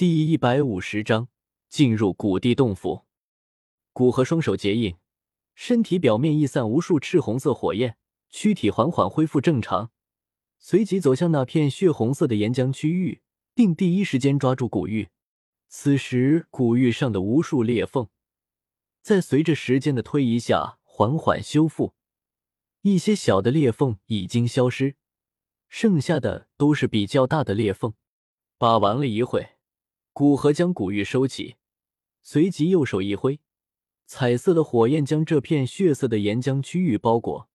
第一百五十章进入古地洞府。古河双手结印，身体表面溢散无数赤红色火焰，躯体缓缓恢复正常，随即走向那片血红色的岩浆区域，并第一时间抓住古玉。此时，古玉上的无数裂缝，在随着时间的推移下缓缓修复，一些小的裂缝已经消失，剩下的都是比较大的裂缝。把玩了一会。古河将古玉收起，随即右手一挥，彩色的火焰将这片血色的岩浆区域包裹。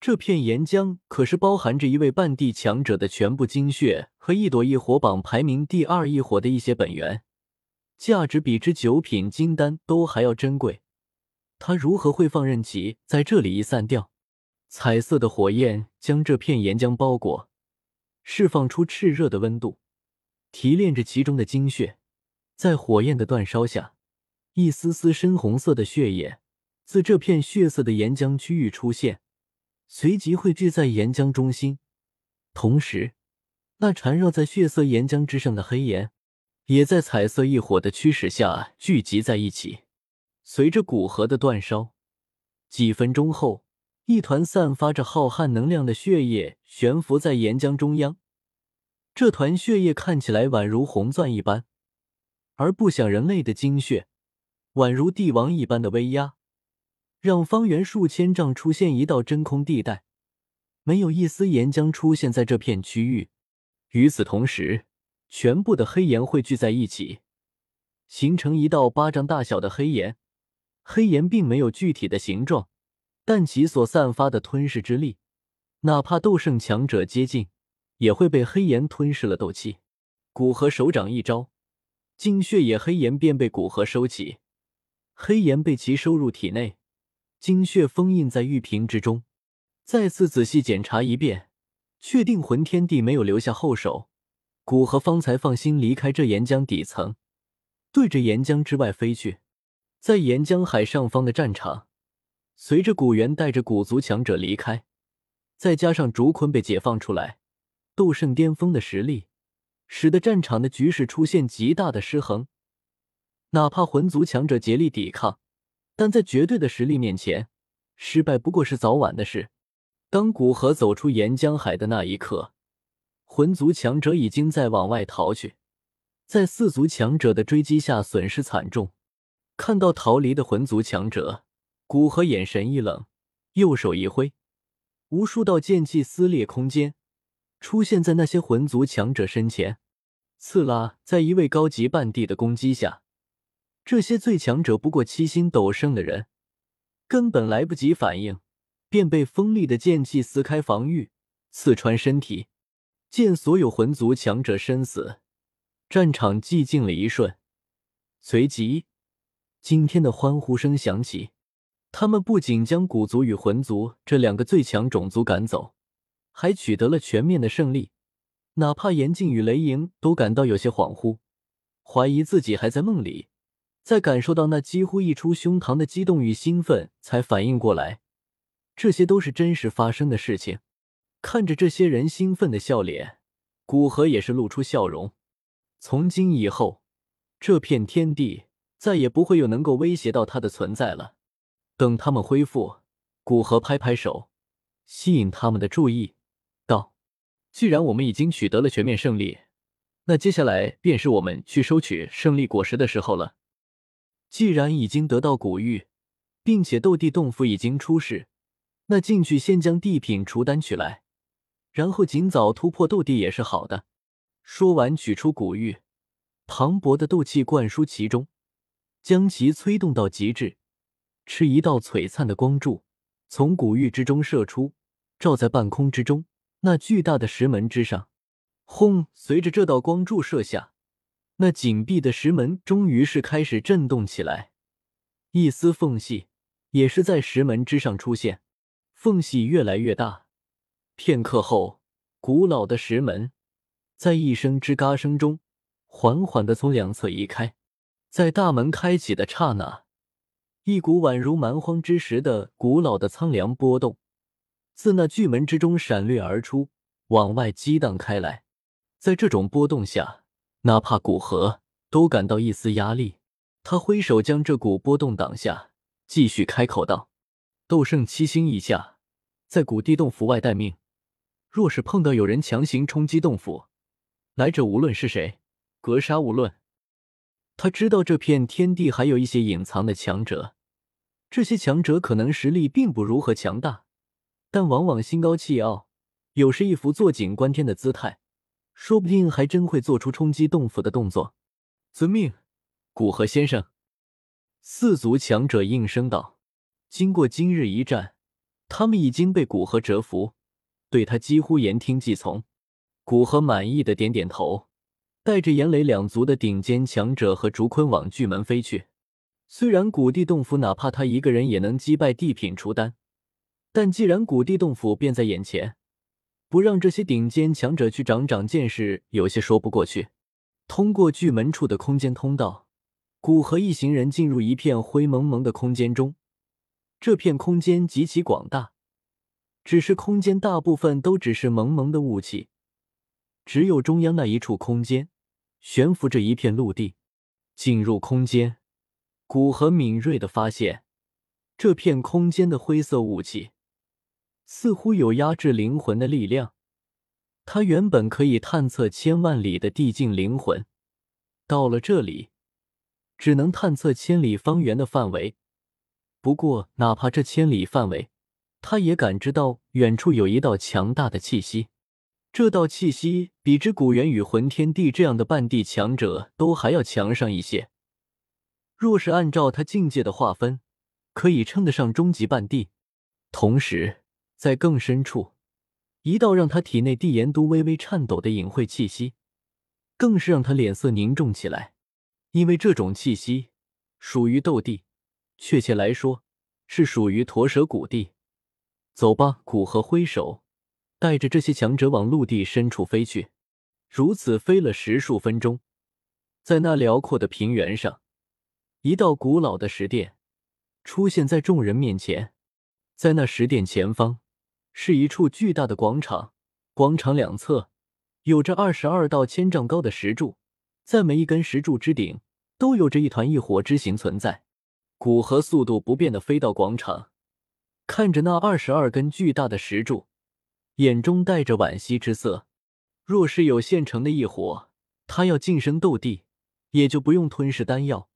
这片岩浆可是包含着一位半地强者的全部精血和一朵异火榜排名第二异火的一些本源，价值比之九品金丹都还要珍贵。他如何会放任其在这里一散掉？彩色的火焰将这片岩浆包裹，释放出炽热的温度，提炼着其中的精血。在火焰的煅烧下，一丝丝深红色的血液自这片血色的岩浆区域出现，随即汇聚在岩浆中心。同时，那缠绕在血色岩浆之上的黑岩，也在彩色异火的驱使下聚集在一起。随着古河的煅烧，几分钟后，一团散发着浩瀚能量的血液悬浮在岩浆中央。这团血液看起来宛如红钻一般。而不想人类的精血，宛如帝王一般的威压，让方圆数千丈出现一道真空地带，没有一丝岩浆出现在这片区域。与此同时，全部的黑岩汇聚在一起，形成一道巴掌大小的黑岩。黑岩并没有具体的形状，但其所散发的吞噬之力，哪怕斗圣强者接近，也会被黑岩吞噬了斗气。古河手掌一招。精血野黑岩便被古河收起，黑岩被其收入体内，精血封印在玉瓶之中。再次仔细检查一遍，确定魂天帝没有留下后手，古河方才放心离开这岩浆底层，对着岩浆之外飞去。在岩浆海上方的战场，随着古元带着古族强者离开，再加上竹坤被解放出来，斗圣巅峰的实力。使得战场的局势出现极大的失衡，哪怕魂族强者竭力抵抗，但在绝对的实力面前，失败不过是早晚的事。当古河走出岩浆海的那一刻，魂族强者已经在往外逃去，在四族强者的追击下损失惨重。看到逃离的魂族强者，古河眼神一冷，右手一挥，无数道剑气撕裂空间。出现在那些魂族强者身前，刺啦！在一位高级半帝的攻击下，这些最强者不过七星斗圣的人，根本来不及反应，便被锋利的剑气撕开防御，刺穿身体。见所有魂族强者身死，战场寂静了一瞬，随即惊天的欢呼声响起。他们不仅将古族与魂族这两个最强种族赶走。还取得了全面的胜利，哪怕严禁与雷莹都感到有些恍惚，怀疑自己还在梦里。在感受到那几乎溢出胸膛的激动与兴奋，才反应过来，这些都是真实发生的事情。看着这些人兴奋的笑脸，古河也是露出笑容。从今以后，这片天地再也不会有能够威胁到他的存在了。等他们恢复，古河拍拍手，吸引他们的注意。既然我们已经取得了全面胜利，那接下来便是我们去收取胜利果实的时候了。既然已经得到古玉，并且斗帝洞府已经出世，那进去先将地品除丹取来，然后尽早突破斗帝也是好的。说完，取出古玉，磅礴的斗气灌输其中，将其催动到极致，持一道璀璨的光柱从古玉之中射出，照在半空之中。那巨大的石门之上，轰！随着这道光柱射下，那紧闭的石门终于是开始震动起来，一丝缝隙也是在石门之上出现，缝隙越来越大。片刻后，古老的石门在一声吱嘎声中，缓缓的从两侧移开。在大门开启的刹那，一股宛如蛮荒之时的古老的苍凉波动。自那巨门之中闪掠而出，往外激荡开来。在这种波动下，哪怕古河都感到一丝压力。他挥手将这股波动挡下，继续开口道：“斗圣七星以下，在古地洞府外待命。若是碰到有人强行冲击洞府，来者无论是谁，格杀勿论。”他知道这片天地还有一些隐藏的强者，这些强者可能实力并不如何强大，但往往心高气傲，有时一副坐井观天的姿态，说不定还真会做出冲击洞府的动作。遵命，古河先生。四族强者应声道：“经过今日一战，他们已经被古河折服，对他几乎言听计从。”古河满意的点点头。带着岩雷两族的顶尖强者和竹坤往巨门飞去。虽然古地洞府哪怕他一个人也能击败地品雏丹，但既然古地洞府便在眼前，不让这些顶尖强者去长长见识，有些说不过去。通过巨门处的空间通道，古河一行人进入一片灰蒙蒙的空间中。这片空间极其广大，只是空间大部分都只是蒙蒙的雾气。只有中央那一处空间，悬浮着一片陆地。进入空间，古河敏锐的发现，这片空间的灰色雾气似乎有压制灵魂的力量。他原本可以探测千万里的地境灵魂，到了这里，只能探测千里方圆的范围。不过，哪怕这千里范围，他也感知到远处有一道强大的气息。这道气息比之古元与魂天帝这样的半地强者都还要强上一些。若是按照他境界的划分，可以称得上终极半地。同时，在更深处，一道让他体内地炎都微微颤抖的隐晦气息，更是让他脸色凝重起来。因为这种气息属于斗帝，确切来说，是属于驼蛇古地。走吧，古河挥手。带着这些强者往陆地深处飞去，如此飞了十数分钟，在那辽阔的平原上，一道古老的石殿出现在众人面前。在那石殿前方，是一处巨大的广场，广场两侧有着二十二道千丈高的石柱，在每一根石柱之顶都有着一团异火之形存在。古河速度不变的飞到广场，看着那二十二根巨大的石柱。眼中带着惋惜之色。若是有现成的异火，他要晋升斗帝，也就不用吞噬丹药，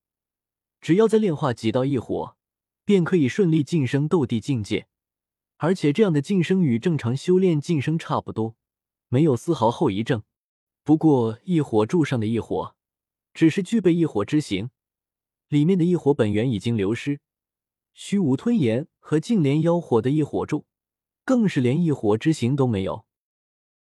只要再炼化几道异火，便可以顺利晋升斗帝境界。而且这样的晋升与正常修炼晋升差不多，没有丝毫后遗症。不过异火柱上的异火，只是具备异火之形，里面的异火本源已经流失。虚无吞炎和净莲妖火的异火柱。更是连异火之形都没有。